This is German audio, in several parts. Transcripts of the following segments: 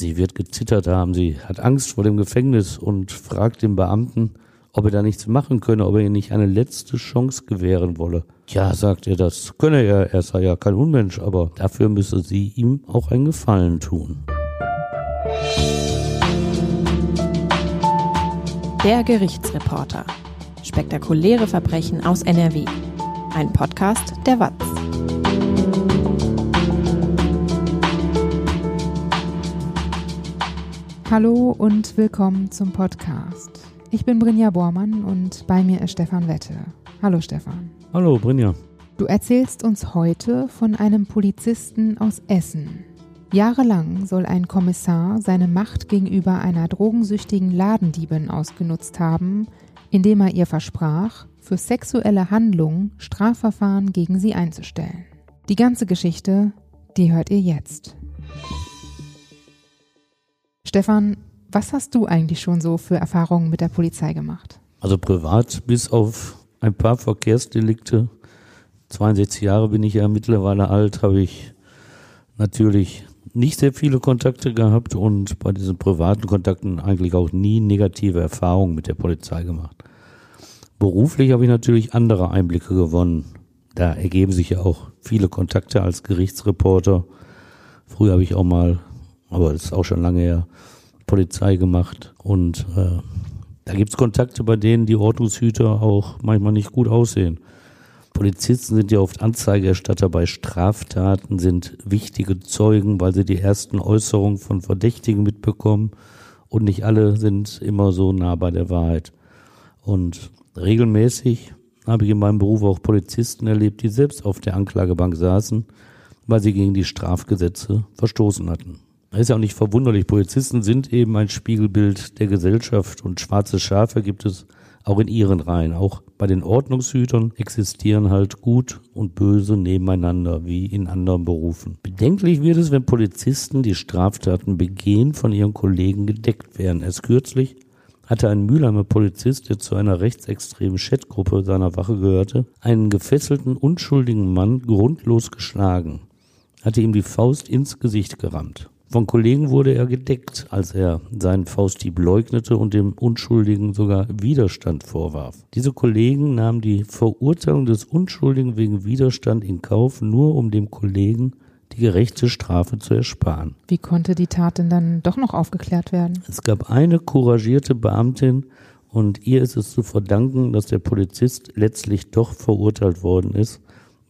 Sie wird gezittert haben, sie hat Angst vor dem Gefängnis und fragt den Beamten, ob er da nichts machen könne, ob er ihr nicht eine letzte Chance gewähren wolle. Ja, sagt er, das könne er, er sei ja kein Unmensch, aber dafür müsse sie ihm auch einen Gefallen tun. Der Gerichtsreporter. Spektakuläre Verbrechen aus NRW. Ein Podcast der WAZ. Hallo und willkommen zum Podcast. Ich bin Brinja Bormann und bei mir ist Stefan Wette. Hallo Stefan. Hallo Brinja. Du erzählst uns heute von einem Polizisten aus Essen. Jahrelang soll ein Kommissar seine Macht gegenüber einer drogensüchtigen Ladendiebin ausgenutzt haben, indem er ihr versprach, für sexuelle Handlungen Strafverfahren gegen sie einzustellen. Die ganze Geschichte, die hört ihr jetzt. Stefan, was hast du eigentlich schon so für Erfahrungen mit der Polizei gemacht? Also privat, bis auf ein paar Verkehrsdelikte, 62 Jahre bin ich ja mittlerweile alt, habe ich natürlich nicht sehr viele Kontakte gehabt und bei diesen privaten Kontakten eigentlich auch nie negative Erfahrungen mit der Polizei gemacht. Beruflich habe ich natürlich andere Einblicke gewonnen. Da ergeben sich ja auch viele Kontakte als Gerichtsreporter. Früher habe ich auch mal aber das ist auch schon lange her, Polizei gemacht. Und äh, da gibt's Kontakte, bei denen die Ordnungshüter auch manchmal nicht gut aussehen. Polizisten sind ja oft Anzeigerstatter bei Straftaten, sind wichtige Zeugen, weil sie die ersten Äußerungen von Verdächtigen mitbekommen. Und nicht alle sind immer so nah bei der Wahrheit. Und regelmäßig habe ich in meinem Beruf auch Polizisten erlebt, die selbst auf der Anklagebank saßen, weil sie gegen die Strafgesetze verstoßen hatten. Das ist ja auch nicht verwunderlich. Polizisten sind eben ein Spiegelbild der Gesellschaft und schwarze Schafe gibt es auch in ihren Reihen. Auch bei den Ordnungshütern existieren halt Gut und Böse nebeneinander, wie in anderen Berufen. Bedenklich wird es, wenn Polizisten, die Straftaten begehen, von ihren Kollegen gedeckt werden. Erst kürzlich hatte ein Mülheimer Polizist, der zu einer rechtsextremen Chatgruppe seiner Wache gehörte, einen gefesselten, unschuldigen Mann grundlos geschlagen, hatte ihm die Faust ins Gesicht gerammt. Von Kollegen wurde er gedeckt, als er seinen Faustdieb leugnete und dem Unschuldigen sogar Widerstand vorwarf. Diese Kollegen nahmen die Verurteilung des Unschuldigen wegen Widerstand in Kauf, nur um dem Kollegen die gerechte Strafe zu ersparen. Wie konnte die Tat denn dann doch noch aufgeklärt werden? Es gab eine couragierte Beamtin und ihr ist es zu verdanken, dass der Polizist letztlich doch verurteilt worden ist,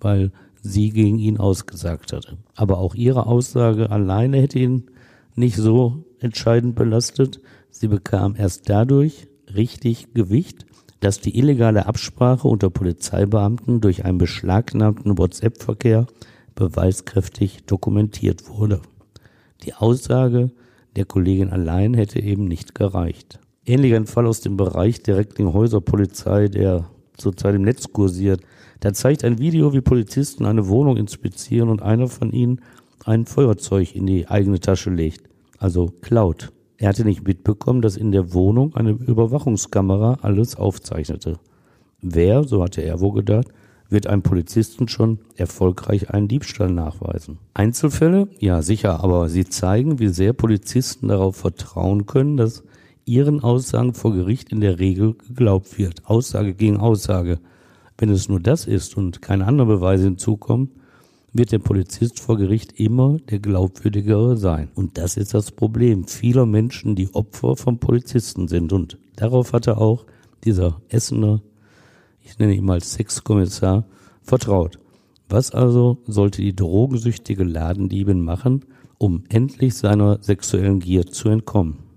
weil sie gegen ihn ausgesagt hatte. Aber auch ihre Aussage alleine hätte ihn nicht so entscheidend belastet. Sie bekam erst dadurch richtig Gewicht, dass die illegale Absprache unter Polizeibeamten durch einen beschlagnahmten WhatsApp-Verkehr beweiskräftig dokumentiert wurde. Die Aussage der Kollegin allein hätte eben nicht gereicht. Ähnlicher ein Fall aus dem Bereich der Recklinghäuser-Polizei, der zurzeit im Netz kursiert, da zeigt ein Video, wie Polizisten eine Wohnung inspizieren und einer von ihnen ein Feuerzeug in die eigene Tasche legt, also klaut. Er hatte nicht mitbekommen, dass in der Wohnung eine Überwachungskamera alles aufzeichnete. Wer, so hatte er wohl gedacht, wird einem Polizisten schon erfolgreich einen Diebstahl nachweisen. Einzelfälle? Ja, sicher, aber sie zeigen, wie sehr Polizisten darauf vertrauen können, dass ihren Aussagen vor Gericht in der Regel geglaubt wird. Aussage gegen Aussage. Wenn es nur das ist und keine anderen Beweise hinzukommen, wird der Polizist vor Gericht immer der glaubwürdigere sein. Und das ist das Problem vieler Menschen, die Opfer von Polizisten sind. Und darauf hatte auch dieser Essener, ich nenne ihn mal Sexkommissar, vertraut. Was also sollte die drogensüchtige Ladendiebin machen, um endlich seiner sexuellen Gier zu entkommen?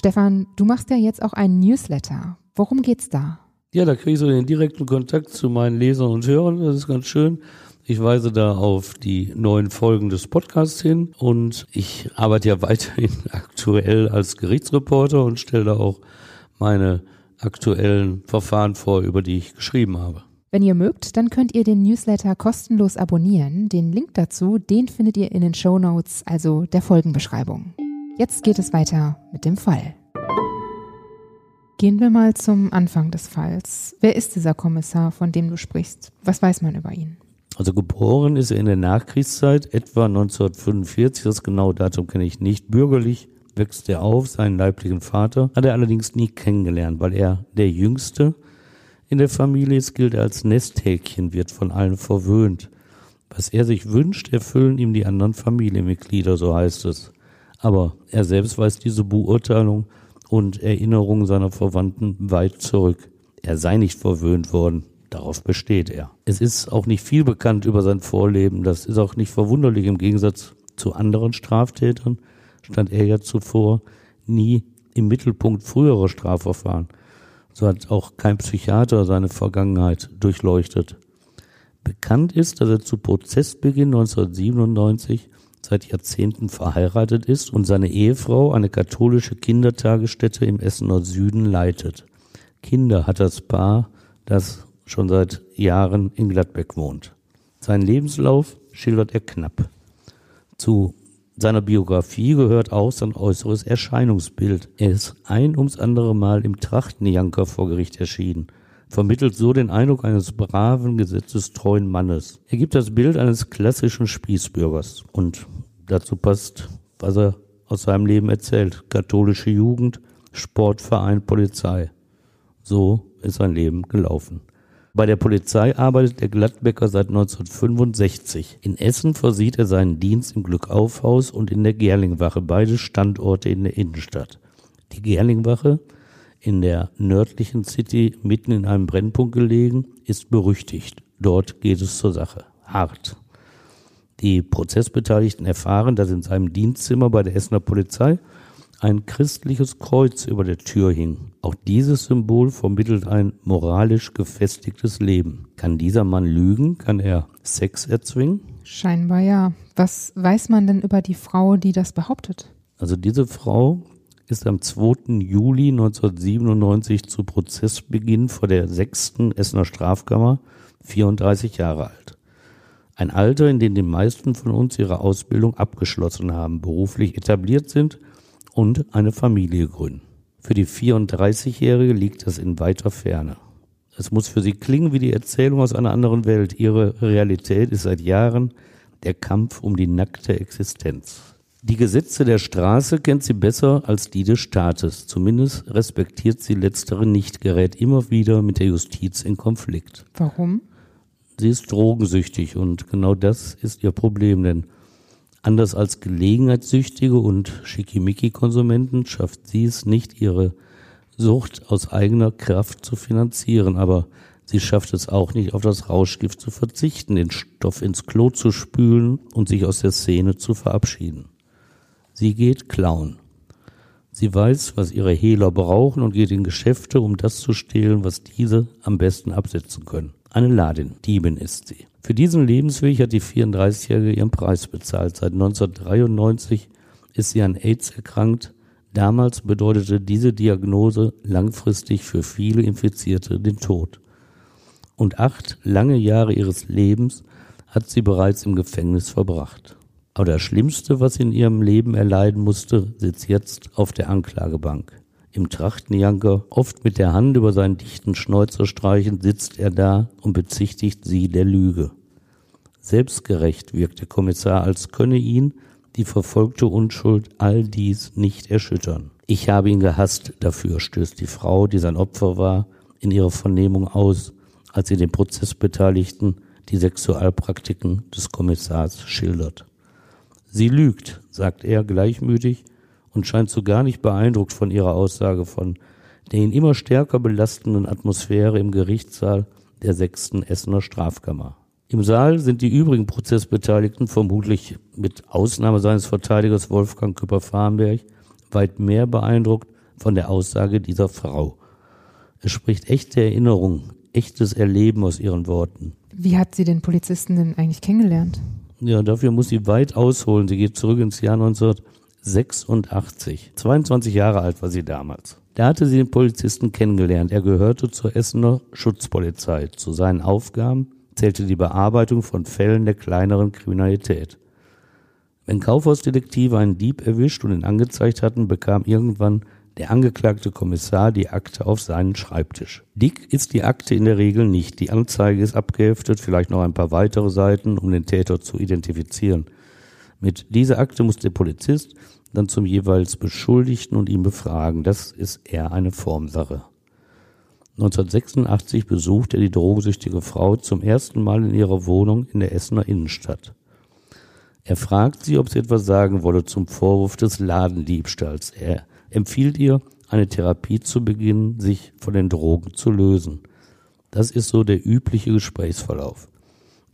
Stefan, du machst ja jetzt auch einen Newsletter. Worum geht's da? Ja, da kriege ich so den direkten Kontakt zu meinen Lesern und Hörern. Das ist ganz schön. Ich weise da auf die neuen Folgen des Podcasts hin und ich arbeite ja weiterhin aktuell als Gerichtsreporter und stelle da auch meine aktuellen Verfahren vor, über die ich geschrieben habe. Wenn ihr mögt, dann könnt ihr den Newsletter kostenlos abonnieren. Den Link dazu, den findet ihr in den Show Notes, also der Folgenbeschreibung. Jetzt geht es weiter mit dem Fall. Gehen wir mal zum Anfang des Falls. Wer ist dieser Kommissar, von dem du sprichst? Was weiß man über ihn? Also geboren ist er in der Nachkriegszeit, etwa 1945, das genaue Datum kenne ich nicht. Bürgerlich wächst er auf, seinen leiblichen Vater hat er allerdings nie kennengelernt, weil er der Jüngste in der Familie ist, gilt er als Nesthäkchen, wird von allen verwöhnt. Was er sich wünscht, erfüllen ihm die anderen Familienmitglieder, so heißt es. Aber er selbst weist diese Beurteilung und Erinnerungen seiner Verwandten weit zurück. Er sei nicht verwöhnt worden. Darauf besteht er. Es ist auch nicht viel bekannt über sein Vorleben. Das ist auch nicht verwunderlich. Im Gegensatz zu anderen Straftätern stand er ja zuvor nie im Mittelpunkt früherer Strafverfahren. So hat auch kein Psychiater seine Vergangenheit durchleuchtet. Bekannt ist, dass er zu Prozessbeginn 1997 seit Jahrzehnten verheiratet ist und seine Ehefrau eine katholische Kindertagesstätte im Essener Süden leitet. Kinder hat das Paar, das schon seit Jahren in Gladbeck wohnt. Seinen Lebenslauf schildert er knapp. Zu seiner Biografie gehört auch sein äußeres Erscheinungsbild. Er ist ein ums andere Mal im Trachtenjanker vor Gericht erschienen, vermittelt so den Eindruck eines braven, gesetzestreuen Mannes. Er gibt das Bild eines klassischen Spießbürgers und dazu passt, was er aus seinem Leben erzählt. Katholische Jugend, Sportverein, Polizei. So ist sein Leben gelaufen. Bei der Polizei arbeitet der Gladbecker seit 1965. In Essen versieht er seinen Dienst im Glückaufhaus und in der Gerlingwache, beide Standorte in der Innenstadt. Die Gerlingwache, in der nördlichen City mitten in einem Brennpunkt gelegen, ist berüchtigt. Dort geht es zur Sache. Hart. Die Prozessbeteiligten erfahren, dass in seinem Dienstzimmer bei der Essener Polizei ein christliches Kreuz über der Tür hing. Auch dieses Symbol vermittelt ein moralisch gefestigtes Leben. Kann dieser Mann lügen? Kann er Sex erzwingen? Scheinbar ja. Was weiß man denn über die Frau, die das behauptet? Also diese Frau ist am 2. Juli 1997 zu Prozessbeginn vor der 6. Essener Strafkammer 34 Jahre alt. Ein Alter, in dem die meisten von uns ihre Ausbildung abgeschlossen haben, beruflich etabliert sind und eine Familie gründen. Für die 34-Jährige liegt das in weiter Ferne. Es muss für sie klingen wie die Erzählung aus einer anderen Welt. Ihre Realität ist seit Jahren der Kampf um die nackte Existenz. Die Gesetze der Straße kennt sie besser als die des Staates. Zumindest respektiert sie letztere nicht, gerät immer wieder mit der Justiz in Konflikt. Warum? Sie ist drogensüchtig und genau das ist ihr Problem, denn Anders als Gelegenheitssüchtige und Schickimicki-Konsumenten schafft sie es nicht, ihre Sucht aus eigener Kraft zu finanzieren, aber sie schafft es auch nicht, auf das Rauschgift zu verzichten, den Stoff ins Klo zu spülen und sich aus der Szene zu verabschieden. Sie geht klauen. Sie weiß, was ihre Hehler brauchen und geht in Geschäfte, um das zu stehlen, was diese am besten absetzen können. Eine Ladin, Diebin ist sie. Für diesen Lebensweg hat die 34-Jährige ihren Preis bezahlt. Seit 1993 ist sie an AIDS erkrankt. Damals bedeutete diese Diagnose langfristig für viele Infizierte den Tod. Und acht lange Jahre ihres Lebens hat sie bereits im Gefängnis verbracht. Aber das Schlimmste, was in ihrem Leben erleiden musste, sitzt jetzt auf der Anklagebank im Trachtenjanker, oft mit der Hand über seinen dichten Schnäuzer streichend, sitzt er da und bezichtigt sie der Lüge. Selbstgerecht wirkt der Kommissar, als könne ihn die verfolgte Unschuld all dies nicht erschüttern. Ich habe ihn gehasst dafür, stößt die Frau, die sein Opfer war, in ihrer Vernehmung aus, als sie den Prozessbeteiligten die Sexualpraktiken des Kommissars schildert. Sie lügt, sagt er gleichmütig und scheint so gar nicht beeindruckt von ihrer Aussage von der ihn immer stärker belastenden Atmosphäre im Gerichtssaal der sechsten Essener Strafkammer. Im Saal sind die übrigen Prozessbeteiligten vermutlich mit Ausnahme seines Verteidigers Wolfgang Küpper-Farnberg weit mehr beeindruckt von der Aussage dieser Frau. Es spricht echte Erinnerung, echtes Erleben aus ihren Worten. Wie hat sie den Polizisten denn eigentlich kennengelernt? Ja, dafür muss sie weit ausholen. Sie geht zurück ins Jahr 19 86. 22 Jahre alt war sie damals. Da hatte sie den Polizisten kennengelernt. Er gehörte zur Essener Schutzpolizei. Zu seinen Aufgaben zählte die Bearbeitung von Fällen der kleineren Kriminalität. Wenn Kaufhausdetektive einen Dieb erwischt und ihn angezeigt hatten, bekam irgendwann der angeklagte Kommissar die Akte auf seinen Schreibtisch. Dick ist die Akte in der Regel nicht. Die Anzeige ist abgeheftet, vielleicht noch ein paar weitere Seiten, um den Täter zu identifizieren. Mit dieser Akte muss der Polizist dann zum jeweils Beschuldigten und ihn befragen. Das ist eher eine Formsache. 1986 besucht er die drogensüchtige Frau zum ersten Mal in ihrer Wohnung in der Essener Innenstadt. Er fragt sie, ob sie etwas sagen wolle zum Vorwurf des Ladendiebstahls. Er empfiehlt ihr, eine Therapie zu beginnen, sich von den Drogen zu lösen. Das ist so der übliche Gesprächsverlauf.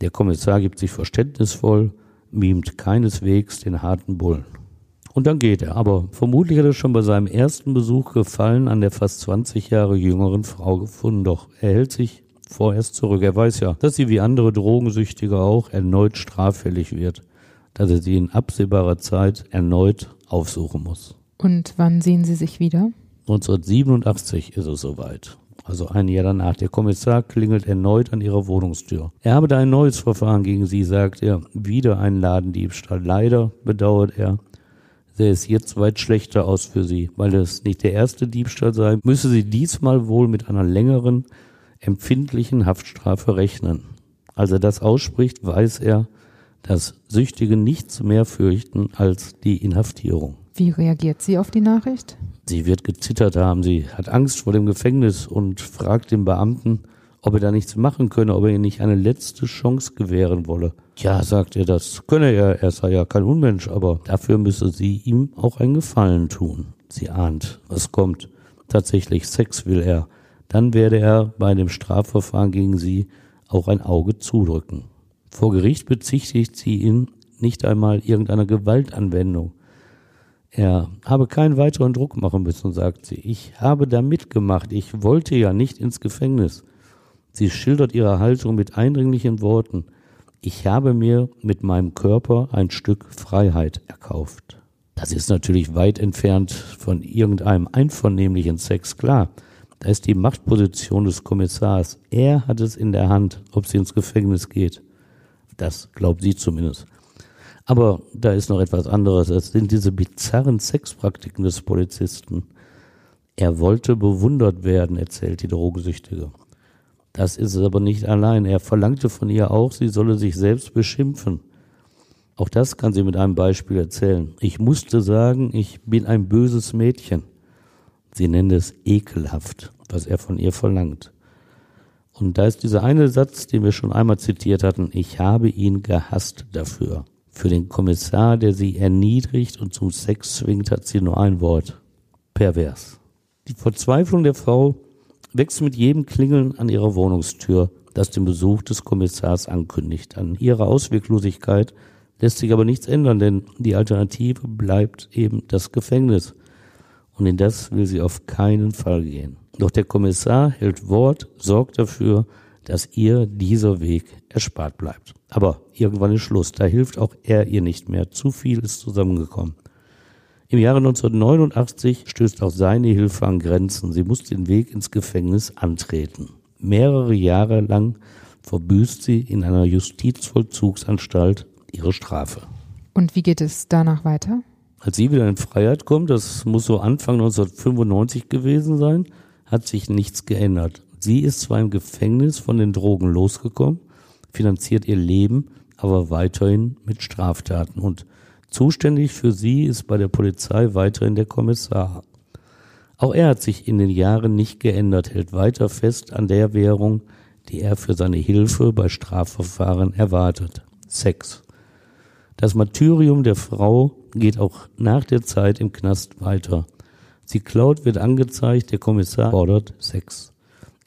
Der Kommissar gibt sich verständnisvoll, mimt keineswegs den harten Bullen. Und dann geht er. Aber vermutlich hat er schon bei seinem ersten Besuch Gefallen an der fast 20 Jahre jüngeren Frau gefunden. Doch er hält sich vorerst zurück. Er weiß ja, dass sie wie andere Drogensüchtige auch erneut straffällig wird. Dass er sie in absehbarer Zeit erneut aufsuchen muss. Und wann sehen Sie sich wieder? 1987 ist es soweit. Also ein Jahr danach. Der Kommissar klingelt erneut an ihrer Wohnungstür. Er habe da ein neues Verfahren gegen sie, sagt er. Wieder ein Ladendiebstahl. Leider bedauert er, sähe es jetzt weit schlechter aus für sie. Weil es nicht der erste Diebstahl sei, müsse sie diesmal wohl mit einer längeren, empfindlichen Haftstrafe rechnen. Als er das ausspricht, weiß er, dass Süchtige nichts mehr fürchten als die Inhaftierung. Wie reagiert sie auf die Nachricht? Sie wird gezittert haben, sie hat Angst vor dem Gefängnis und fragt den Beamten, ob er da nichts machen könne, ob er ihr nicht eine letzte Chance gewähren wolle. Ja, sagt er, das könne er, er sei ja kein Unmensch, aber dafür müsse sie ihm auch einen Gefallen tun. Sie ahnt, was kommt. Tatsächlich Sex will er. Dann werde er bei dem Strafverfahren gegen sie auch ein Auge zudrücken. Vor Gericht bezichtigt sie ihn nicht einmal irgendeiner Gewaltanwendung. Er habe keinen weiteren Druck machen müssen, sagt sie. Ich habe da mitgemacht. Ich wollte ja nicht ins Gefängnis. Sie schildert ihre Haltung mit eindringlichen Worten. Ich habe mir mit meinem Körper ein Stück Freiheit erkauft. Das ist natürlich weit entfernt von irgendeinem einvernehmlichen Sex, klar. Da ist die Machtposition des Kommissars. Er hat es in der Hand, ob sie ins Gefängnis geht. Das glaubt sie zumindest. Aber da ist noch etwas anderes. Es sind diese bizarren Sexpraktiken des Polizisten. Er wollte bewundert werden, erzählt die Drogensüchtige. Das ist es aber nicht allein. Er verlangte von ihr auch, sie solle sich selbst beschimpfen. Auch das kann sie mit einem Beispiel erzählen. Ich musste sagen, ich bin ein böses Mädchen. Sie nennt es ekelhaft, was er von ihr verlangt. Und da ist dieser eine Satz, den wir schon einmal zitiert hatten, ich habe ihn gehasst dafür. Für den Kommissar, der sie erniedrigt und zum Sex zwingt, hat sie nur ein Wort. Pervers. Die Verzweiflung der Frau wächst mit jedem Klingeln an ihrer Wohnungstür, das den Besuch des Kommissars ankündigt. An ihrer Ausweglosigkeit lässt sich aber nichts ändern, denn die Alternative bleibt eben das Gefängnis. Und in das will sie auf keinen Fall gehen. Doch der Kommissar hält Wort, sorgt dafür, dass ihr dieser Weg erspart bleibt. Aber irgendwann ist Schluss. Da hilft auch er ihr nicht mehr. Zu viel ist zusammengekommen. Im Jahre 1989 stößt auch seine Hilfe an Grenzen. Sie muss den Weg ins Gefängnis antreten. Mehrere Jahre lang verbüßt sie in einer Justizvollzugsanstalt ihre Strafe. Und wie geht es danach weiter? Als sie wieder in Freiheit kommt, das muss so Anfang 1995 gewesen sein, hat sich nichts geändert. Sie ist zwar im Gefängnis von den Drogen losgekommen, finanziert ihr Leben, aber weiterhin mit Straftaten und Zuständig für sie ist bei der Polizei weiterhin der Kommissar. Auch er hat sich in den Jahren nicht geändert, hält weiter fest an der Währung, die er für seine Hilfe bei Strafverfahren erwartet. Sex. Das Martyrium der Frau geht auch nach der Zeit im Knast weiter. Sie klaut, wird angezeigt, der Kommissar fordert Sex.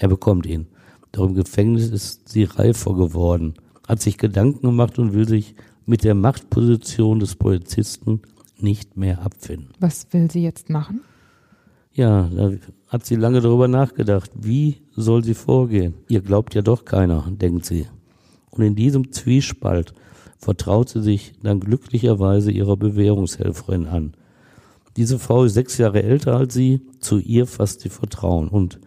Er bekommt ihn. Doch im Gefängnis ist sie reifer geworden, hat sich Gedanken gemacht und will sich mit der Machtposition des Polizisten nicht mehr abfinden. Was will sie jetzt machen? Ja, da hat sie lange darüber nachgedacht. Wie soll sie vorgehen? Ihr glaubt ja doch keiner, denkt sie. Und in diesem Zwiespalt vertraut sie sich dann glücklicherweise ihrer Bewährungshelferin an. Diese Frau ist sechs Jahre älter als sie, zu ihr fasst sie Vertrauen und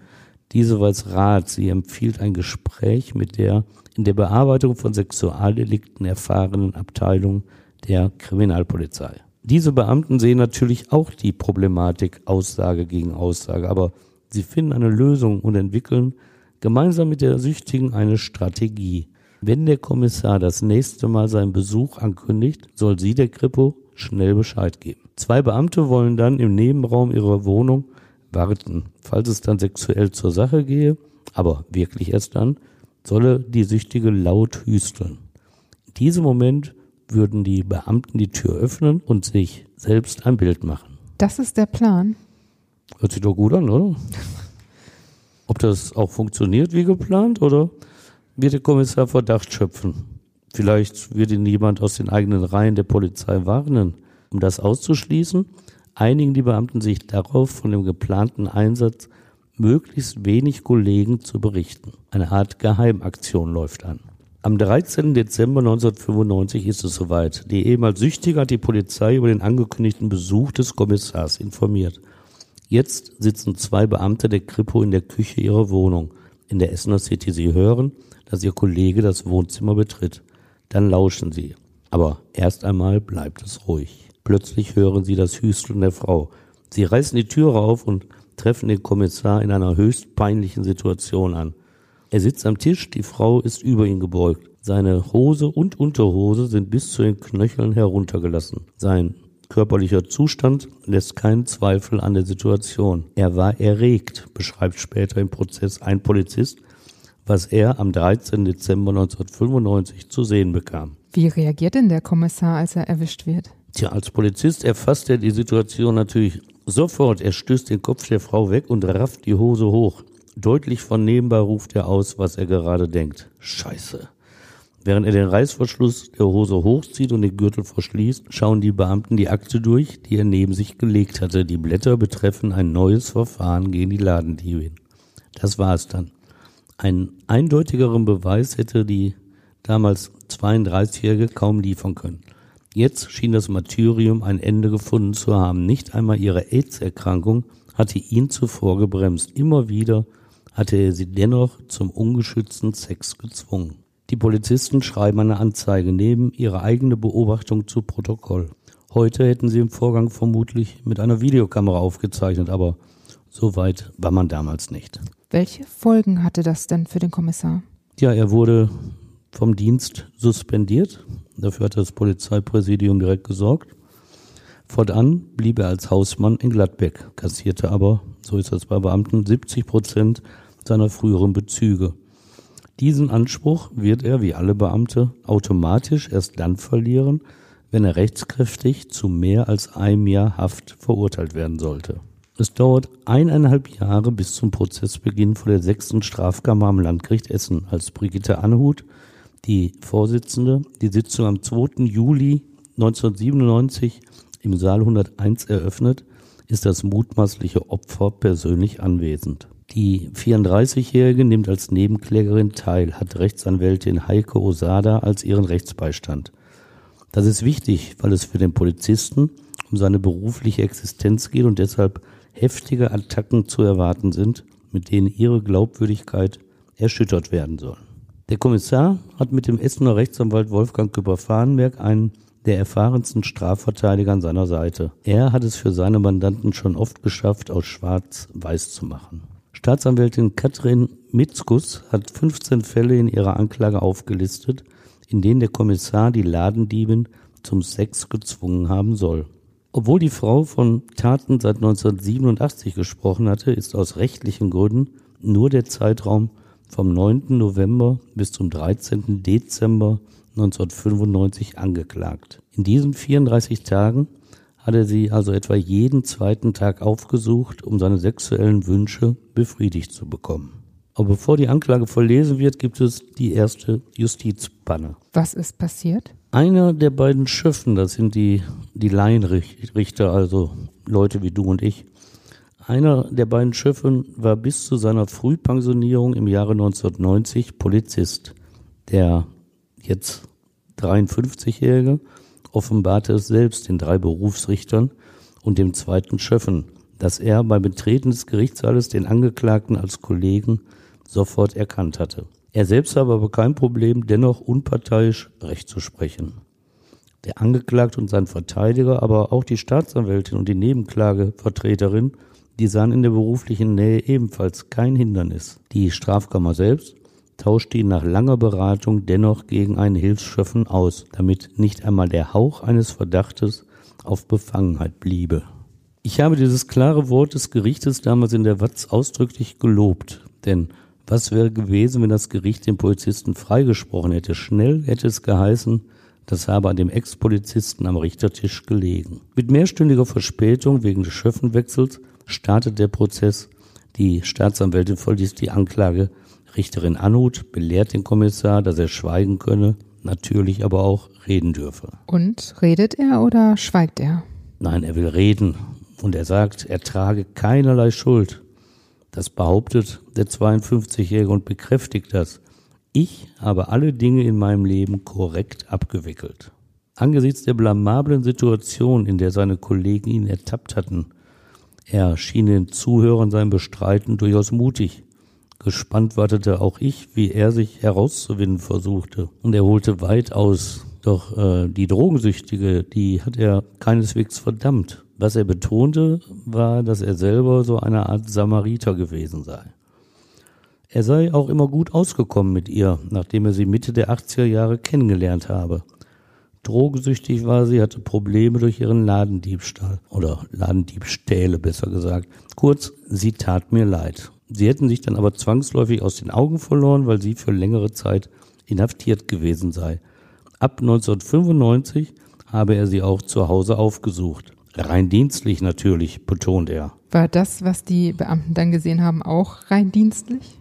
diese weiß Rat. Sie empfiehlt ein Gespräch mit der in der Bearbeitung von Sexualdelikten erfahrenen Abteilung der Kriminalpolizei. Diese Beamten sehen natürlich auch die Problematik Aussage gegen Aussage, aber sie finden eine Lösung und entwickeln gemeinsam mit der Süchtigen eine Strategie. Wenn der Kommissar das nächste Mal seinen Besuch ankündigt, soll sie der Kripo schnell Bescheid geben. Zwei Beamte wollen dann im Nebenraum ihrer Wohnung warten. Falls es dann sexuell zur Sache gehe, aber wirklich erst dann, solle die Süchtige laut hüsteln. In diesem Moment würden die Beamten die Tür öffnen und sich selbst ein Bild machen. Das ist der Plan. Hört sich doch gut an, oder? Ob das auch funktioniert wie geplant oder wird der Kommissar Verdacht schöpfen? Vielleicht wird ihn jemand aus den eigenen Reihen der Polizei warnen. Um das auszuschließen, einigen die Beamten sich darauf, von dem geplanten Einsatz möglichst wenig Kollegen zu berichten. Eine Art Geheimaktion läuft an. Am 13. Dezember 1995 ist es soweit. Die ehemals Süchtige hat die Polizei über den angekündigten Besuch des Kommissars informiert. Jetzt sitzen zwei Beamte der Kripo in der Küche ihrer Wohnung in der Essener City. Sie hören, dass ihr Kollege das Wohnzimmer betritt. Dann lauschen sie. Aber erst einmal bleibt es ruhig. Plötzlich hören sie das Hüsteln der Frau. Sie reißen die Türe auf und treffen den Kommissar in einer höchst peinlichen Situation an. Er sitzt am Tisch, die Frau ist über ihn gebeugt. Seine Hose und Unterhose sind bis zu den Knöcheln heruntergelassen. Sein körperlicher Zustand lässt keinen Zweifel an der Situation. Er war erregt, beschreibt später im Prozess ein Polizist, was er am 13. Dezember 1995 zu sehen bekam. Wie reagiert denn der Kommissar, als er erwischt wird? Tja, als Polizist erfasst er die Situation natürlich sofort. Er stößt den Kopf der Frau weg und rafft die Hose hoch. Deutlich vernehmbar ruft er aus, was er gerade denkt. Scheiße. Während er den Reißverschluss der Hose hochzieht und den Gürtel verschließt, schauen die Beamten die Akte durch, die er neben sich gelegt hatte. Die Blätter betreffen ein neues Verfahren gegen die Ladendiebin. Das war es dann. Einen eindeutigeren Beweis hätte die damals 32-Jährige kaum liefern können. Jetzt schien das Martyrium ein Ende gefunden zu haben. Nicht einmal ihre AIDS-Erkrankung hatte ihn zuvor gebremst. Immer wieder hatte er sie dennoch zum ungeschützten Sex gezwungen. Die Polizisten schreiben eine Anzeige, nehmen ihre eigene Beobachtung zu Protokoll. Heute hätten sie im Vorgang vermutlich mit einer Videokamera aufgezeichnet, aber so weit war man damals nicht. Welche Folgen hatte das denn für den Kommissar? Ja, er wurde vom Dienst suspendiert. Dafür hat das Polizeipräsidium direkt gesorgt. Fortan blieb er als Hausmann in Gladbeck, kassierte aber, so ist das bei Beamten, 70 Prozent seiner früheren Bezüge. Diesen Anspruch wird er, wie alle Beamte, automatisch erst dann verlieren, wenn er rechtskräftig zu mehr als einem Jahr Haft verurteilt werden sollte. Es dauert eineinhalb Jahre bis zum Prozessbeginn vor der sechsten Strafkammer am Landgericht Essen, als Brigitte Anhut, die Vorsitzende, die Sitzung am 2. Juli 1997 im Saal 101 eröffnet, ist das mutmaßliche Opfer persönlich anwesend. Die 34-Jährige nimmt als Nebenklägerin teil, hat Rechtsanwältin Heike Osada als ihren Rechtsbeistand. Das ist wichtig, weil es für den Polizisten um seine berufliche Existenz geht und deshalb heftige Attacken zu erwarten sind, mit denen ihre Glaubwürdigkeit erschüttert werden soll. Der Kommissar hat mit dem Essener Rechtsanwalt Wolfgang Küpper-Fahrenberg einen der erfahrensten Strafverteidiger an seiner Seite. Er hat es für seine Mandanten schon oft geschafft, aus Schwarz weiß zu machen. Staatsanwältin Katrin Mitzkus hat 15 Fälle in ihrer Anklage aufgelistet, in denen der Kommissar die Ladendiebin zum Sex gezwungen haben soll. Obwohl die Frau von Taten seit 1987 gesprochen hatte, ist aus rechtlichen Gründen nur der Zeitraum vom 9. November bis zum 13. Dezember 1995 angeklagt. In diesen 34 Tagen hatte sie also etwa jeden zweiten Tag aufgesucht, um seine sexuellen Wünsche befriedigt zu bekommen. Aber bevor die Anklage verlesen wird, gibt es die erste Justizpanne. Was ist passiert? Einer der beiden Schöffen, das sind die, die Laienrichter, also Leute wie du und ich, einer der beiden Schöffen war bis zu seiner Frühpensionierung im Jahre 1990 Polizist. Der jetzt 53-Jährige offenbarte es selbst den drei Berufsrichtern und dem zweiten Schöffen, dass er beim Betreten des Gerichtssaales den Angeklagten als Kollegen sofort erkannt hatte. Er selbst habe aber kein Problem, dennoch unparteiisch Recht zu sprechen. Der Angeklagte und sein Verteidiger, aber auch die Staatsanwältin und die Nebenklagevertreterin, die sahen in der beruflichen Nähe ebenfalls kein Hindernis. Die Strafkammer selbst tauschte ihn nach langer Beratung dennoch gegen einen Hilfsschöffen aus, damit nicht einmal der Hauch eines Verdachtes auf Befangenheit bliebe. Ich habe dieses klare Wort des Gerichtes damals in der Watz ausdrücklich gelobt, denn was wäre gewesen, wenn das Gericht den Polizisten freigesprochen hätte? Schnell hätte es geheißen, das habe an dem Ex-Polizisten am Richtertisch gelegen. Mit mehrstündiger Verspätung wegen des Schöffenwechsels startet der Prozess. Die Staatsanwältin vollliest die Anklage. Richterin Anhut belehrt den Kommissar, dass er schweigen könne, natürlich aber auch reden dürfe. Und redet er oder schweigt er? Nein, er will reden. Und er sagt, er trage keinerlei Schuld. Das behauptet der 52-Jährige und bekräftigt das. Ich habe alle Dinge in meinem Leben korrekt abgewickelt. Angesichts der blamablen Situation, in der seine Kollegen ihn ertappt hatten, er schien den Zuhörern sein Bestreiten durchaus mutig. Gespannt wartete auch ich, wie er sich herauszuwinden versuchte. Und er holte weit aus. Doch äh, die Drogensüchtige, die hat er keineswegs verdammt. Was er betonte, war, dass er selber so eine Art Samariter gewesen sei. Er sei auch immer gut ausgekommen mit ihr, nachdem er sie Mitte der 80er Jahre kennengelernt habe. Drogensüchtig war sie, hatte Probleme durch ihren Ladendiebstahl oder Ladendiebstähle besser gesagt. Kurz, sie tat mir leid. Sie hätten sich dann aber zwangsläufig aus den Augen verloren, weil sie für längere Zeit inhaftiert gewesen sei. Ab 1995 habe er sie auch zu Hause aufgesucht. Rein dienstlich natürlich, betont er. War das, was die Beamten dann gesehen haben, auch rein dienstlich?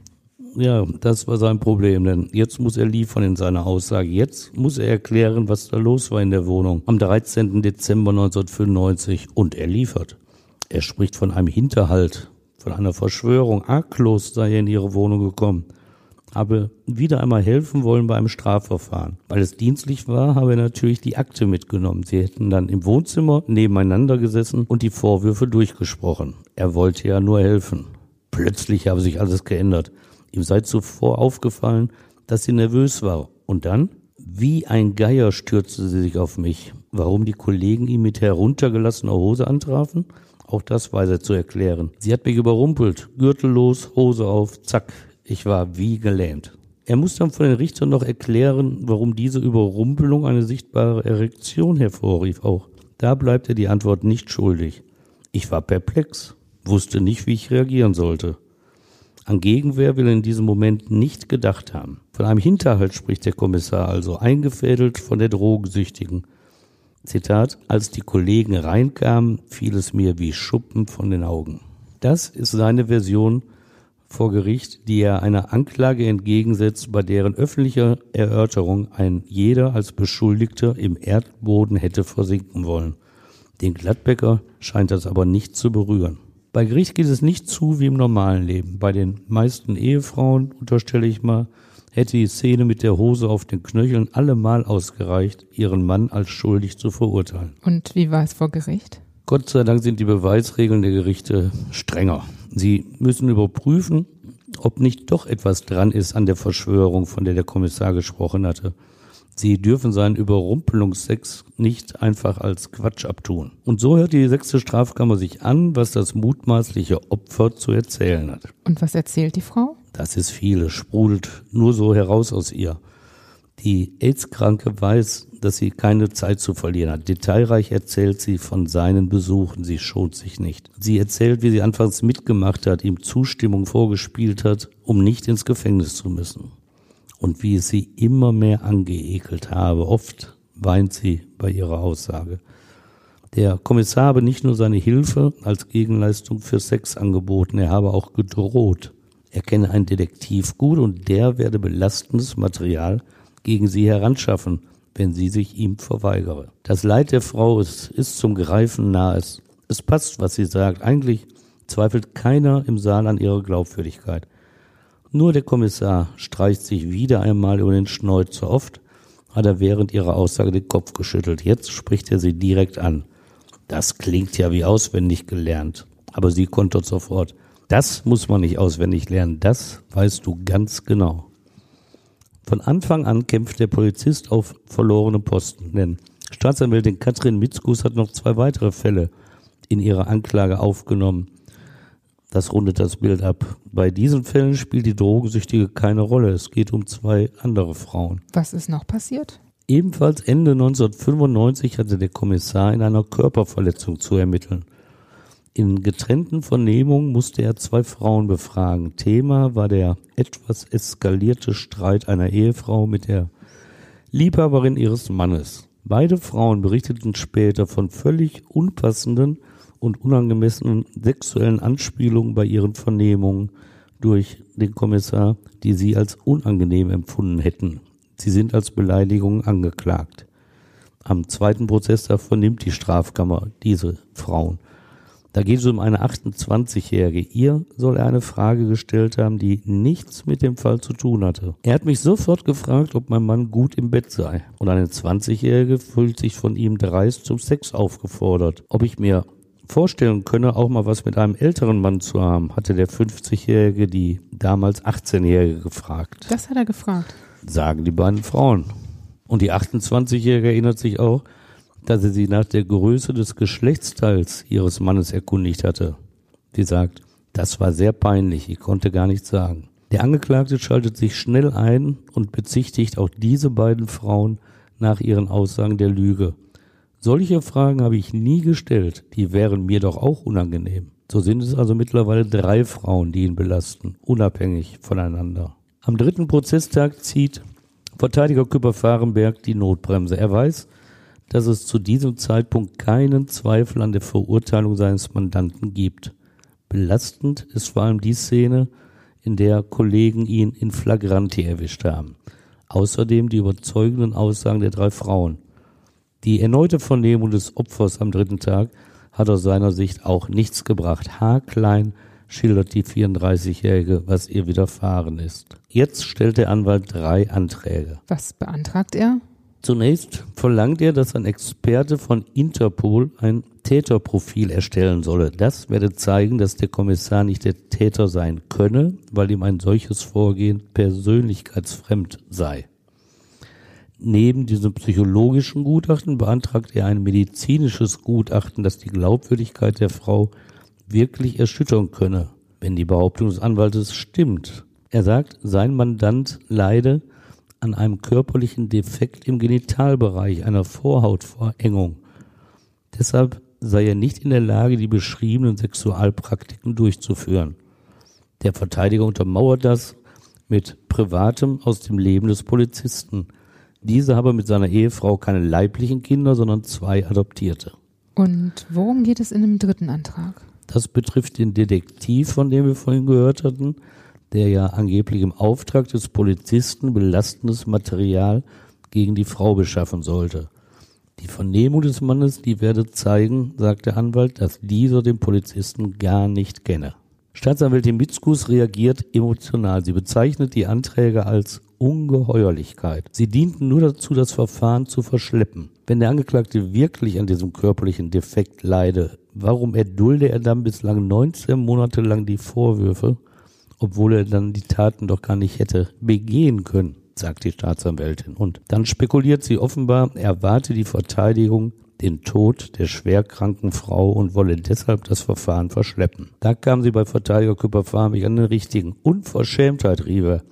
Ja, das war sein Problem, denn jetzt muss er liefern in seiner Aussage. Jetzt muss er erklären, was da los war in der Wohnung am 13. Dezember 1995 und er liefert. Er spricht von einem Hinterhalt, von einer Verschwörung. Arglos sei er in ihre Wohnung gekommen habe wieder einmal helfen wollen bei einem Strafverfahren. Weil es dienstlich war, habe er natürlich die Akte mitgenommen. Sie hätten dann im Wohnzimmer nebeneinander gesessen und die Vorwürfe durchgesprochen. Er wollte ja nur helfen. Plötzlich habe sich alles geändert. Ihm sei zuvor aufgefallen, dass sie nervös war. Und dann? Wie ein Geier stürzte sie sich auf mich. Warum die Kollegen ihn mit heruntergelassener Hose antrafen? Auch das weiß er zu erklären. Sie hat mich überrumpelt. Gürtel los, Hose auf, zack, ich war wie gelähmt. Er muss dann von den Richtern noch erklären, warum diese Überrumpelung eine sichtbare Erektion hervorrief auch. Da bleibt er die Antwort nicht schuldig. Ich war perplex, wusste nicht, wie ich reagieren sollte. An Gegenwehr will in diesem Moment nicht gedacht haben. Von einem Hinterhalt spricht der Kommissar also, eingefädelt von der Drogensüchtigen. Zitat, als die Kollegen reinkamen, fiel es mir wie Schuppen von den Augen. Das ist seine Version vor Gericht, die er einer Anklage entgegensetzt, bei deren öffentlicher Erörterung ein jeder als Beschuldigter im Erdboden hätte versinken wollen. Den Gladbecker scheint das aber nicht zu berühren. Bei Gericht geht es nicht zu wie im normalen Leben. Bei den meisten Ehefrauen, unterstelle ich mal, hätte die Szene mit der Hose auf den Knöcheln allemal ausgereicht, ihren Mann als schuldig zu verurteilen. Und wie war es vor Gericht? Gott sei Dank sind die Beweisregeln der Gerichte strenger. Sie müssen überprüfen, ob nicht doch etwas dran ist an der Verschwörung, von der der Kommissar gesprochen hatte. Sie dürfen seinen Überrumpelungsex nicht einfach als Quatsch abtun. Und so hört die sechste Strafkammer sich an, was das mutmaßliche Opfer zu erzählen hat. Und was erzählt die Frau? Das ist vieles, sprudelt nur so heraus aus ihr. Die AIDS-Kranke weiß, dass sie keine Zeit zu verlieren hat. Detailreich erzählt sie von seinen Besuchen, sie schont sich nicht. Sie erzählt, wie sie anfangs mitgemacht hat, ihm Zustimmung vorgespielt hat, um nicht ins Gefängnis zu müssen. Und wie es sie immer mehr angeekelt habe. Oft weint sie bei ihrer Aussage. Der Kommissar habe nicht nur seine Hilfe als Gegenleistung für Sex angeboten, er habe auch gedroht. Er kenne einen Detektiv gut und der werde belastendes Material gegen sie heranschaffen, wenn sie sich ihm verweigere. Das Leid der Frau ist, ist zum Greifen nahe. Es passt, was sie sagt. Eigentlich zweifelt keiner im Saal an ihrer Glaubwürdigkeit. Nur der Kommissar streicht sich wieder einmal über den Schnäuzer. Oft hat er während ihrer Aussage den Kopf geschüttelt. Jetzt spricht er sie direkt an. Das klingt ja wie auswendig gelernt. Aber sie kontert sofort. Das muss man nicht auswendig lernen. Das weißt du ganz genau. Von Anfang an kämpft der Polizist auf verlorene Posten, denn Staatsanwältin Katrin Mitzkus hat noch zwei weitere Fälle in ihrer Anklage aufgenommen. Das rundet das Bild ab. Bei diesen Fällen spielt die Drogensüchtige keine Rolle. Es geht um zwei andere Frauen. Was ist noch passiert? Ebenfalls Ende 1995 hatte der Kommissar in einer Körperverletzung zu ermitteln. In getrennten Vernehmungen musste er zwei Frauen befragen. Thema war der etwas eskalierte Streit einer Ehefrau mit der Liebhaberin ihres Mannes. Beide Frauen berichteten später von völlig unpassenden und unangemessenen sexuellen Anspielungen bei ihren Vernehmungen durch den Kommissar, die sie als unangenehm empfunden hätten. Sie sind als Beleidigung angeklagt. Am zweiten Prozesstag vernimmt die Strafkammer diese Frauen. Da geht es um eine 28-Jährige. Ihr soll er eine Frage gestellt haben, die nichts mit dem Fall zu tun hatte. Er hat mich sofort gefragt, ob mein Mann gut im Bett sei. Und eine 20-Jährige fühlt sich von ihm dreist zum Sex aufgefordert. Ob ich mir vorstellen könne, auch mal was mit einem älteren Mann zu haben, hatte der 50-Jährige die damals 18-Jährige gefragt. Das hat er gefragt. Sagen die beiden Frauen. Und die 28-Jährige erinnert sich auch, dass er sie nach der Größe des Geschlechtsteils ihres Mannes erkundigt hatte. Sie sagt, das war sehr peinlich, ich konnte gar nichts sagen. Der Angeklagte schaltet sich schnell ein und bezichtigt auch diese beiden Frauen nach ihren Aussagen der Lüge. Solche Fragen habe ich nie gestellt, die wären mir doch auch unangenehm. So sind es also mittlerweile drei Frauen, die ihn belasten, unabhängig voneinander. Am dritten Prozesstag zieht Verteidiger Küpper-Fahrenberg die Notbremse. Er weiß, dass es zu diesem Zeitpunkt keinen Zweifel an der Verurteilung seines Mandanten gibt. Belastend ist vor allem die Szene, in der Kollegen ihn in Flagranti erwischt haben. Außerdem die überzeugenden Aussagen der drei Frauen. Die erneute Vernehmung des Opfers am dritten Tag hat aus seiner Sicht auch nichts gebracht. Haarklein schildert die 34-Jährige, was ihr widerfahren ist. Jetzt stellt der Anwalt drei Anträge. Was beantragt er? Zunächst verlangt er, dass ein Experte von Interpol ein Täterprofil erstellen solle. Das werde zeigen, dass der Kommissar nicht der Täter sein könne, weil ihm ein solches Vorgehen persönlichkeitsfremd sei. Neben diesem psychologischen Gutachten beantragt er ein medizinisches Gutachten, das die Glaubwürdigkeit der Frau wirklich erschüttern könne, wenn die Behauptung des Anwaltes stimmt. Er sagt, sein Mandant leide an einem körperlichen Defekt im Genitalbereich, einer Vorhautverengung. Deshalb sei er nicht in der Lage, die beschriebenen Sexualpraktiken durchzuführen. Der Verteidiger untermauert das mit Privatem aus dem Leben des Polizisten. Dieser habe mit seiner Ehefrau keine leiblichen Kinder, sondern zwei Adoptierte. Und worum geht es in dem dritten Antrag? Das betrifft den Detektiv, von dem wir vorhin gehört hatten, der ja angeblich im Auftrag des Polizisten belastendes Material gegen die Frau beschaffen sollte. Die Vernehmung des Mannes, die werde zeigen, sagt der Anwalt, dass dieser den Polizisten gar nicht kenne. Staatsanwältin Mitzkus reagiert emotional. Sie bezeichnet die Anträge als Ungeheuerlichkeit. Sie dienten nur dazu, das Verfahren zu verschleppen. Wenn der Angeklagte wirklich an diesem körperlichen Defekt leide, warum erdulde er dann bislang 19 Monate lang die Vorwürfe, obwohl er dann die Taten doch gar nicht hätte begehen können, sagt die Staatsanwältin. Und dann spekuliert sie offenbar, er warte die Verteidigung den Tod der schwerkranken Frau und wolle deshalb das Verfahren verschleppen. Da kam sie bei Verteidiger Küpper-Farmig an den richtigen. Unverschämtheit, rief er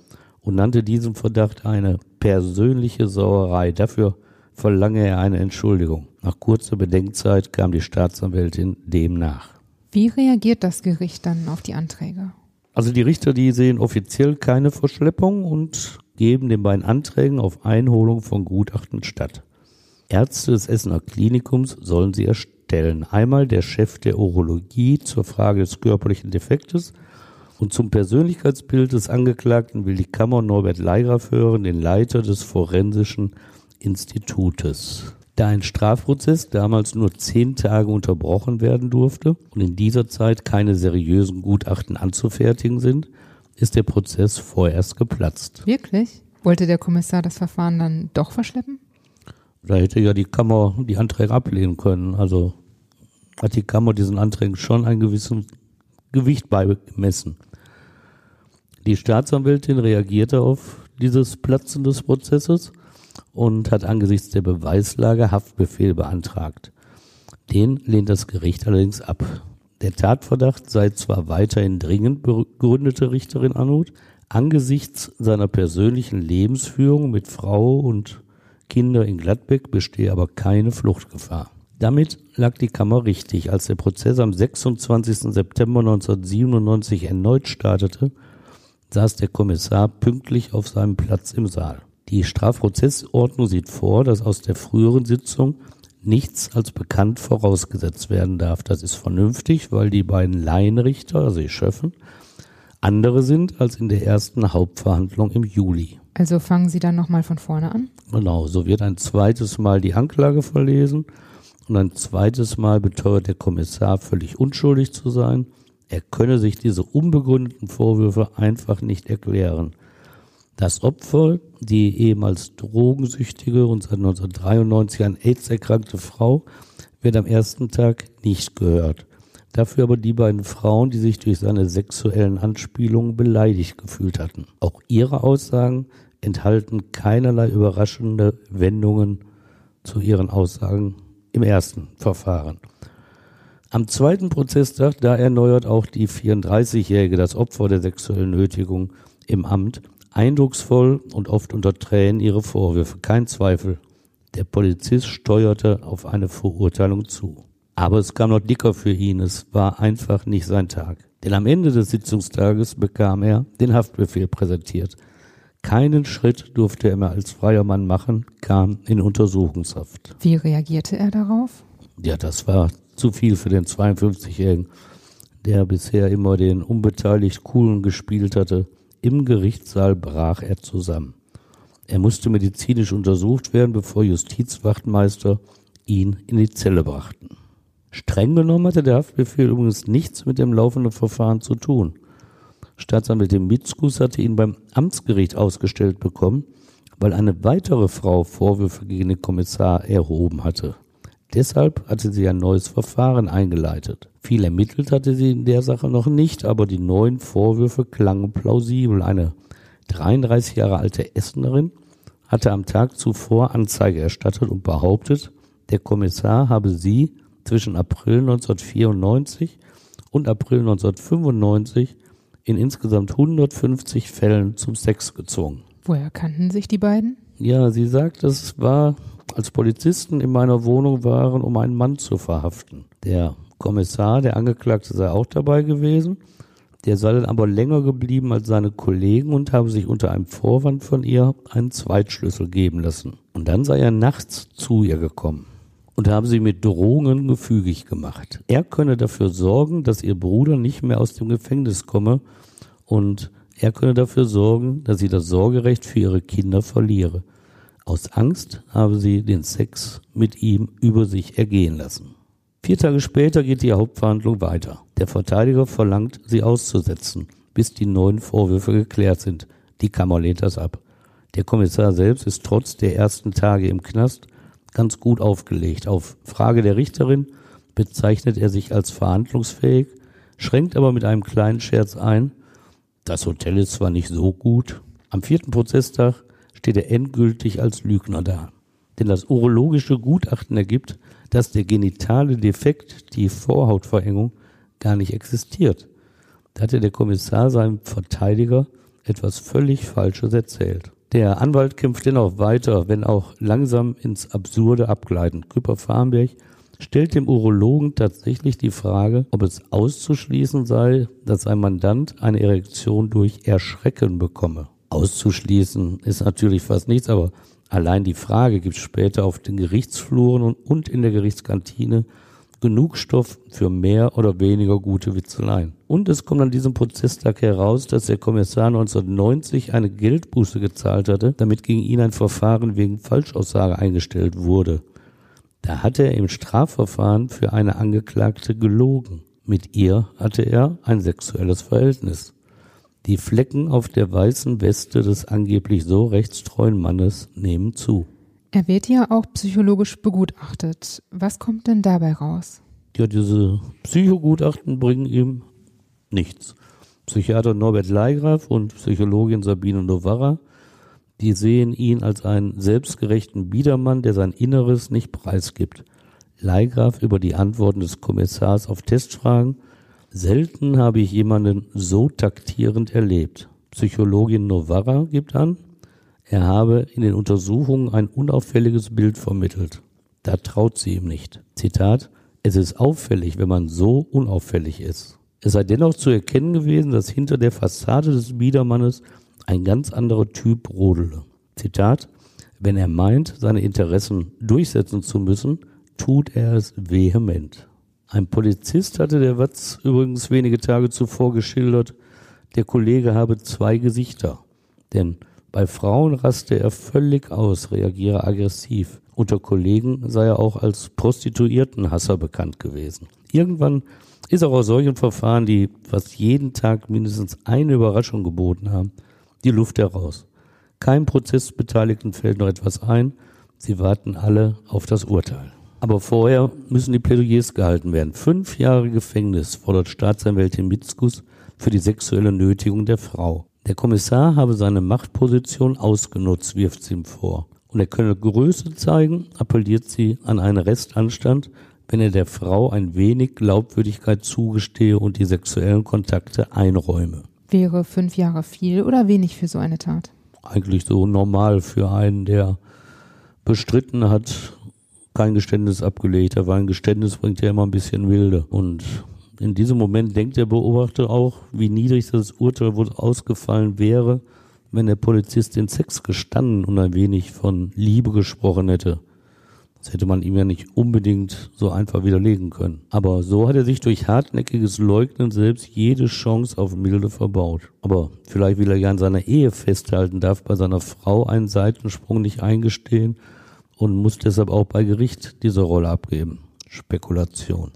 und nannte diesem Verdacht eine persönliche Sauerei. Dafür verlange er eine Entschuldigung. Nach kurzer Bedenkzeit kam die Staatsanwältin dem nach. Wie reagiert das Gericht dann auf die Anträge? Also die Richter, die sehen offiziell keine Verschleppung und geben den beiden Anträgen auf Einholung von Gutachten statt. Ärzte des Essener Klinikums sollen sie erstellen. Einmal der Chef der Urologie zur Frage des körperlichen Defektes und zum Persönlichkeitsbild des Angeklagten will die Kammer Norbert Leigraf hören, den Leiter des Forensischen Institutes. Da ein Strafprozess damals nur zehn Tage unterbrochen werden durfte und in dieser Zeit keine seriösen Gutachten anzufertigen sind, ist der Prozess vorerst geplatzt. Wirklich? Wollte der Kommissar das Verfahren dann doch verschleppen? Da hätte ja die Kammer die Anträge ablehnen können. Also hat die Kammer diesen Anträgen schon ein gewisses Gewicht beigemessen. Die Staatsanwältin reagierte auf dieses Platzen des Prozesses und hat angesichts der Beweislage Haftbefehl beantragt. Den lehnt das Gericht allerdings ab. Der Tatverdacht sei zwar weiterhin dringend, begründete Richterin Anhut, angesichts seiner persönlichen Lebensführung mit Frau und Kinder in Gladbeck bestehe aber keine Fluchtgefahr. Damit lag die Kammer richtig, als der Prozess am 26. September 1997 erneut startete, saß der Kommissar pünktlich auf seinem Platz im Saal. Die Strafprozessordnung sieht vor, dass aus der früheren Sitzung nichts als bekannt vorausgesetzt werden darf. Das ist vernünftig, weil die beiden Laienrichter, also die Schöffen, andere sind als in der ersten Hauptverhandlung im Juli. Also fangen Sie dann nochmal von vorne an? Genau, so wird ein zweites Mal die Anklage verlesen und ein zweites Mal beteuert der Kommissar völlig unschuldig zu sein. Er könne sich diese unbegründeten Vorwürfe einfach nicht erklären. Das Opfer, die ehemals drogensüchtige und seit 1993 an AIDS erkrankte Frau, wird am ersten Tag nicht gehört. Dafür aber die beiden Frauen, die sich durch seine sexuellen Anspielungen beleidigt gefühlt hatten. Auch ihre Aussagen enthalten keinerlei überraschende Wendungen zu ihren Aussagen im ersten Verfahren. Am zweiten Prozesstag, da erneuert auch die 34-Jährige, das Opfer der sexuellen Nötigung im Amt, Eindrucksvoll und oft unter Tränen ihre Vorwürfe, kein Zweifel. Der Polizist steuerte auf eine Verurteilung zu. Aber es kam noch dicker für ihn, es war einfach nicht sein Tag. Denn am Ende des Sitzungstages bekam er den Haftbefehl präsentiert. Keinen Schritt durfte er mehr als freier Mann machen, kam in Untersuchungshaft. Wie reagierte er darauf? Ja, das war zu viel für den 52-Jährigen, der bisher immer den unbeteiligt Coolen gespielt hatte. Im Gerichtssaal brach er zusammen. Er musste medizinisch untersucht werden, bevor Justizwachtmeister ihn in die Zelle brachten. Streng genommen hatte der Haftbefehl übrigens nichts mit dem laufenden Verfahren zu tun. Staatsanwältin Mitzkus hatte ihn beim Amtsgericht ausgestellt bekommen, weil eine weitere Frau Vorwürfe gegen den Kommissar erhoben hatte. Deshalb hatte sie ein neues Verfahren eingeleitet. Viel ermittelt hatte sie in der Sache noch nicht, aber die neuen Vorwürfe klangen plausibel. Eine 33 Jahre alte Essenerin hatte am Tag zuvor Anzeige erstattet und behauptet, der Kommissar habe sie zwischen April 1994 und April 1995 in insgesamt 150 Fällen zum Sex gezwungen. Woher kannten sich die beiden? Ja, sie sagt, es war, als Polizisten in meiner Wohnung waren, um einen Mann zu verhaften. Der Kommissar, der Angeklagte, sei auch dabei gewesen. Der sei dann aber länger geblieben als seine Kollegen und habe sich unter einem Vorwand von ihr einen Zweitschlüssel geben lassen. Und dann sei er nachts zu ihr gekommen und habe sie mit Drohungen gefügig gemacht. Er könne dafür sorgen, dass ihr Bruder nicht mehr aus dem Gefängnis komme und er könne dafür sorgen, dass sie das Sorgerecht für ihre Kinder verliere. Aus Angst habe sie den Sex mit ihm über sich ergehen lassen. Vier Tage später geht die Hauptverhandlung weiter. Der Verteidiger verlangt, sie auszusetzen, bis die neuen Vorwürfe geklärt sind. Die Kammer lehnt das ab. Der Kommissar selbst ist trotz der ersten Tage im Knast ganz gut aufgelegt. Auf Frage der Richterin bezeichnet er sich als verhandlungsfähig, schränkt aber mit einem kleinen Scherz ein, das Hotel ist zwar nicht so gut, am vierten Prozesstag steht er endgültig als Lügner da. Denn das urologische Gutachten ergibt, dass der genitale Defekt, die Vorhautverengung, gar nicht existiert. Da hatte der Kommissar seinem Verteidiger etwas völlig Falsches erzählt. Der Anwalt kämpft dennoch weiter, wenn auch langsam ins Absurde abgleiten. Küpper Farnberg stellt dem Urologen tatsächlich die Frage, ob es auszuschließen sei, dass ein Mandant eine Erektion durch Erschrecken bekomme. Auszuschließen ist natürlich fast nichts, aber allein die Frage gibt später auf den Gerichtsfluren und in der Gerichtskantine genug Stoff für mehr oder weniger gute Witzeleien. Und es kommt an diesem Prozesstag heraus, dass der Kommissar 1990 eine Geldbuße gezahlt hatte, damit gegen ihn ein Verfahren wegen Falschaussage eingestellt wurde. Da hatte er im Strafverfahren für eine Angeklagte gelogen. Mit ihr hatte er ein sexuelles Verhältnis. Die Flecken auf der weißen Weste des angeblich so rechtstreuen Mannes nehmen zu. Er wird ja auch psychologisch begutachtet. Was kommt denn dabei raus? Ja, diese Psychogutachten bringen ihm nichts. Psychiater Norbert Leigraf und Psychologin Sabine Novara, Die sehen ihn als einen selbstgerechten Biedermann, der sein Inneres nicht preisgibt. Leihgraf über die Antworten des Kommissars auf Testfragen. Selten habe ich jemanden so taktierend erlebt. Psychologin Novara gibt an, er habe in den Untersuchungen ein unauffälliges Bild vermittelt. Da traut sie ihm nicht. Zitat, es ist auffällig, wenn man so unauffällig ist. Es sei dennoch zu erkennen gewesen, dass hinter der Fassade des Biedermannes ein ganz anderer Typ rodele. Zitat, wenn er meint, seine Interessen durchsetzen zu müssen, tut er es vehement. Ein Polizist hatte der Watz übrigens wenige Tage zuvor geschildert, der Kollege habe zwei Gesichter. Denn bei Frauen raste er völlig aus, reagiere aggressiv. Unter Kollegen sei er auch als Prostituiertenhasser bekannt gewesen. Irgendwann ist auch aus solchen Verfahren, die fast jeden Tag mindestens eine Überraschung geboten haben, die Luft heraus. Kein Prozessbeteiligten fällt noch etwas ein. Sie warten alle auf das Urteil. Aber vorher müssen die Plädoyers gehalten werden. Fünf Jahre Gefängnis fordert Staatsanwältin Mitzkus für die sexuelle Nötigung der Frau. Der Kommissar habe seine Machtposition ausgenutzt, wirft sie ihm vor. Und er könne Größe zeigen, appelliert sie an einen Restanstand, wenn er der Frau ein wenig Glaubwürdigkeit zugestehe und die sexuellen Kontakte einräume. Wäre fünf Jahre viel oder wenig für so eine Tat? Eigentlich so normal für einen, der bestritten hat, kein Geständnis abgelegt. Aber ein Geständnis bringt ja immer ein bisschen Wilde. Und in diesem Moment denkt der Beobachter auch, wie niedrig das Urteil wohl ausgefallen wäre, wenn der Polizist den Sex gestanden und ein wenig von Liebe gesprochen hätte. Das hätte man ihm ja nicht unbedingt so einfach widerlegen können. Aber so hat er sich durch hartnäckiges Leugnen selbst jede Chance auf Milde verbaut. Aber vielleicht will er ja an seiner Ehe festhalten, darf bei seiner Frau einen Seitensprung nicht eingestehen und muss deshalb auch bei Gericht diese Rolle abgeben. Spekulation.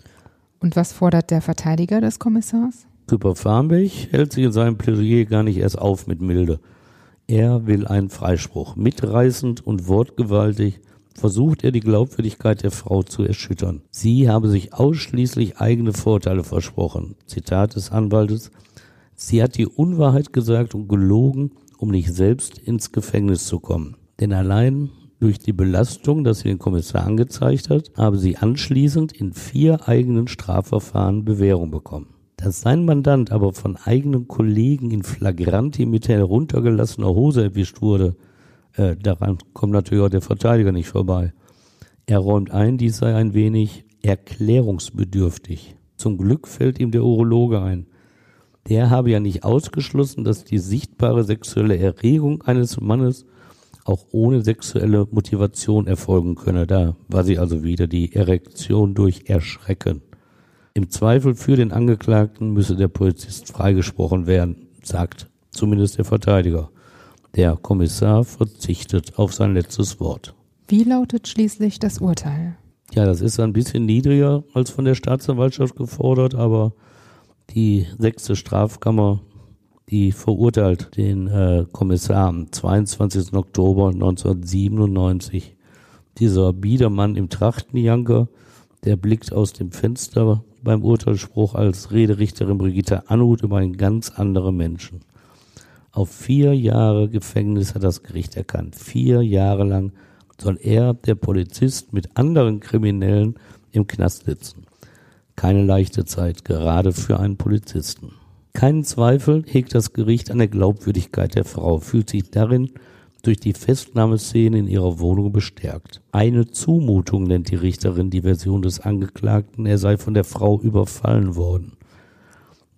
Und was fordert der Verteidiger des Kommissars? Küper Farmbech hält sich in seinem Plädoyer gar nicht erst auf mit Milde. Er will einen Freispruch. Mitreißend und wortgewaltig versucht er die Glaubwürdigkeit der Frau zu erschüttern. Sie habe sich ausschließlich eigene Vorteile versprochen. Zitat des Anwaltes. Sie hat die Unwahrheit gesagt und gelogen, um nicht selbst ins Gefängnis zu kommen. Denn allein durch die Belastung, dass sie den Kommissar angezeigt hat, habe sie anschließend in vier eigenen Strafverfahren Bewährung bekommen. Dass sein Mandant aber von eigenen Kollegen in Flagranti mit heruntergelassener Hose erwischt wurde, äh, daran kommt natürlich auch der Verteidiger nicht vorbei. Er räumt ein, dies sei ein wenig erklärungsbedürftig. Zum Glück fällt ihm der Urologe ein. Der habe ja nicht ausgeschlossen, dass die sichtbare sexuelle Erregung eines Mannes auch ohne sexuelle Motivation erfolgen könne. Da war sie also wieder die Erektion durch Erschrecken. Im Zweifel für den Angeklagten müsse der Polizist freigesprochen werden, sagt zumindest der Verteidiger. Der Kommissar verzichtet auf sein letztes Wort. Wie lautet schließlich das Urteil? Ja, das ist ein bisschen niedriger als von der Staatsanwaltschaft gefordert, aber die sechste Strafkammer die verurteilt den äh, Kommissar am 22. Oktober 1997. Dieser Biedermann im Trachtenjanker, der blickt aus dem Fenster beim Urteilsspruch als Rederichterin Brigitte Anhut über einen ganz anderen Menschen. Auf vier Jahre Gefängnis hat das Gericht erkannt. Vier Jahre lang soll er, der Polizist, mit anderen Kriminellen im Knast sitzen. Keine leichte Zeit, gerade für einen Polizisten. Keinen Zweifel hegt das Gericht an der Glaubwürdigkeit der Frau, fühlt sich darin durch die Festnahmeszene in ihrer Wohnung bestärkt. Eine Zumutung nennt die Richterin die Version des Angeklagten, er sei von der Frau überfallen worden.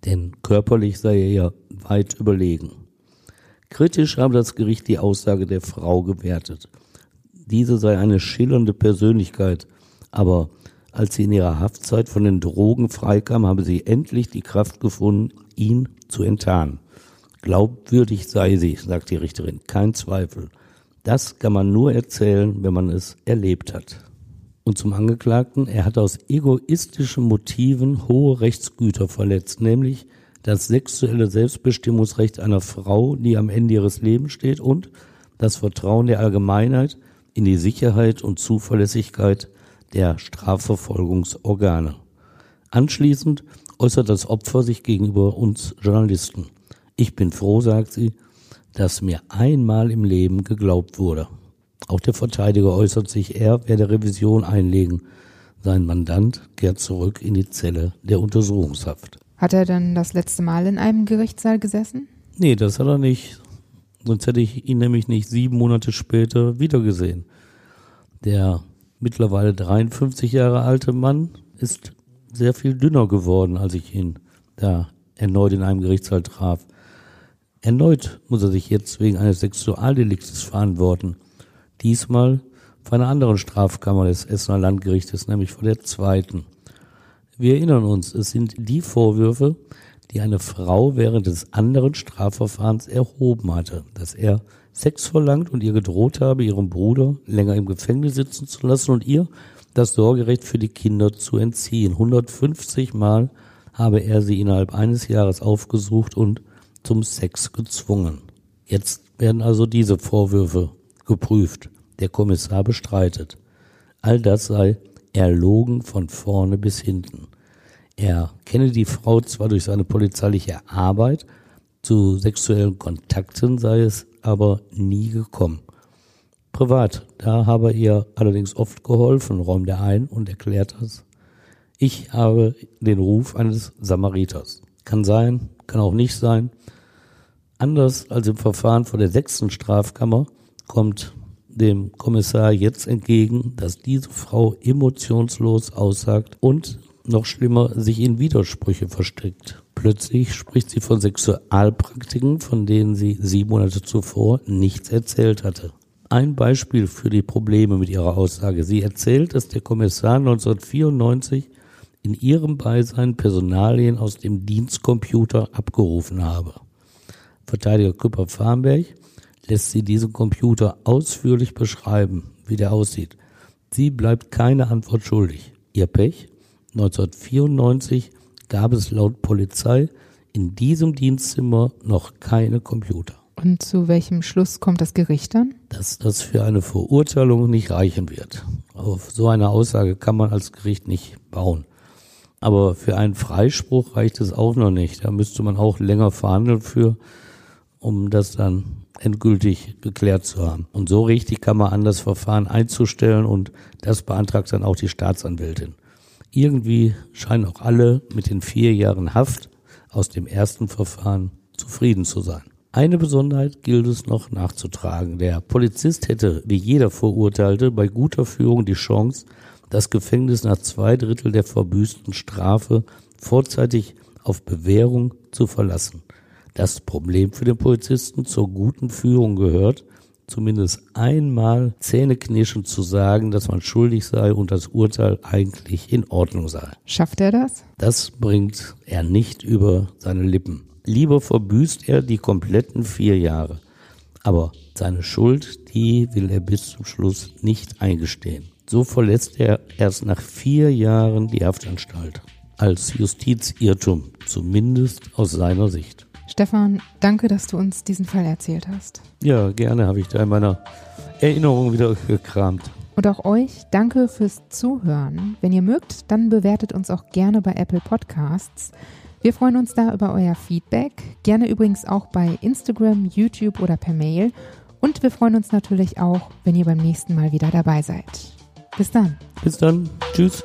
Denn körperlich sei er ja weit überlegen. Kritisch habe das Gericht die Aussage der Frau gewertet. Diese sei eine schillernde Persönlichkeit, aber als sie in ihrer Haftzeit von den Drogen freikam, habe sie endlich die Kraft gefunden, ihn zu enttarnen. Glaubwürdig sei sie, sagt die Richterin, kein Zweifel. Das kann man nur erzählen, wenn man es erlebt hat. Und zum Angeklagten, er hat aus egoistischen Motiven hohe Rechtsgüter verletzt, nämlich das sexuelle Selbstbestimmungsrecht einer Frau, die am Ende ihres Lebens steht, und das Vertrauen der Allgemeinheit in die Sicherheit und Zuverlässigkeit der Strafverfolgungsorgane. Anschließend äußert das Opfer sich gegenüber uns Journalisten. Ich bin froh, sagt sie, dass mir einmal im Leben geglaubt wurde. Auch der Verteidiger äußert sich, er werde Revision einlegen. Sein Mandant kehrt zurück in die Zelle der Untersuchungshaft. Hat er dann das letzte Mal in einem Gerichtssaal gesessen? Nee, das hat er nicht. Sonst hätte ich ihn nämlich nicht sieben Monate später wiedergesehen. Der mittlerweile 53 Jahre alte Mann ist sehr viel dünner geworden, als ich ihn da erneut in einem Gerichtssaal traf. Erneut muss er sich jetzt wegen eines Sexualdeliktes verantworten. Diesmal vor einer anderen Strafkammer des Essener Landgerichtes, nämlich vor der zweiten. Wir erinnern uns, es sind die Vorwürfe, die eine Frau während des anderen Strafverfahrens erhoben hatte, dass er Sex verlangt und ihr gedroht habe, ihren Bruder länger im Gefängnis sitzen zu lassen und ihr das Sorgerecht für die Kinder zu entziehen. 150 Mal habe er sie innerhalb eines Jahres aufgesucht und zum Sex gezwungen. Jetzt werden also diese Vorwürfe geprüft. Der Kommissar bestreitet. All das sei erlogen von vorne bis hinten. Er kenne die Frau zwar durch seine polizeiliche Arbeit, zu sexuellen Kontakten sei es aber nie gekommen. Privat, da habe er ihr allerdings oft geholfen, räumt er ein und erklärt das. Ich habe den Ruf eines Samariters. Kann sein, kann auch nicht sein. Anders als im Verfahren vor der sechsten Strafkammer kommt dem Kommissar jetzt entgegen, dass diese Frau emotionslos aussagt und noch schlimmer sich in Widersprüche verstrickt. Plötzlich spricht sie von Sexualpraktiken, von denen sie sieben Monate zuvor nichts erzählt hatte. Ein Beispiel für die Probleme mit ihrer Aussage. Sie erzählt, dass der Kommissar 1994 in ihrem Beisein Personalien aus dem Dienstcomputer abgerufen habe. Verteidiger Küpper-Farnberg lässt sie diesen Computer ausführlich beschreiben, wie der aussieht. Sie bleibt keine Antwort schuldig. Ihr Pech? 1994 gab es laut Polizei in diesem Dienstzimmer noch keine Computer. Und zu welchem Schluss kommt das Gericht dann? Dass das für eine Verurteilung nicht reichen wird. Auf so eine Aussage kann man als Gericht nicht bauen. Aber für einen Freispruch reicht es auch noch nicht. Da müsste man auch länger verhandeln für, um das dann endgültig geklärt zu haben. Und so richtig kann man an das Verfahren einzustellen und das beantragt dann auch die Staatsanwältin. Irgendwie scheinen auch alle mit den vier Jahren Haft aus dem ersten Verfahren zufrieden zu sein. Eine Besonderheit gilt es noch nachzutragen. Der Polizist hätte, wie jeder Verurteilte, bei guter Führung die Chance, das Gefängnis nach zwei Drittel der verbüßten Strafe vorzeitig auf Bewährung zu verlassen. Das Problem für den Polizisten zur guten Führung gehört, zumindest einmal zähneknirschend zu sagen, dass man schuldig sei und das Urteil eigentlich in Ordnung sei. Schafft er das? Das bringt er nicht über seine Lippen. Lieber verbüßt er die kompletten vier Jahre. Aber seine Schuld, die will er bis zum Schluss nicht eingestehen. So verlässt er erst nach vier Jahren die Haftanstalt. Als Justizirrtum, zumindest aus seiner Sicht. Stefan, danke, dass du uns diesen Fall erzählt hast. Ja, gerne habe ich da in meiner Erinnerung wieder gekramt. Und auch euch danke fürs Zuhören. Wenn ihr mögt, dann bewertet uns auch gerne bei Apple Podcasts. Wir freuen uns da über euer Feedback. Gerne übrigens auch bei Instagram, YouTube oder per Mail. Und wir freuen uns natürlich auch, wenn ihr beim nächsten Mal wieder dabei seid. Bis dann. Bis dann. Tschüss.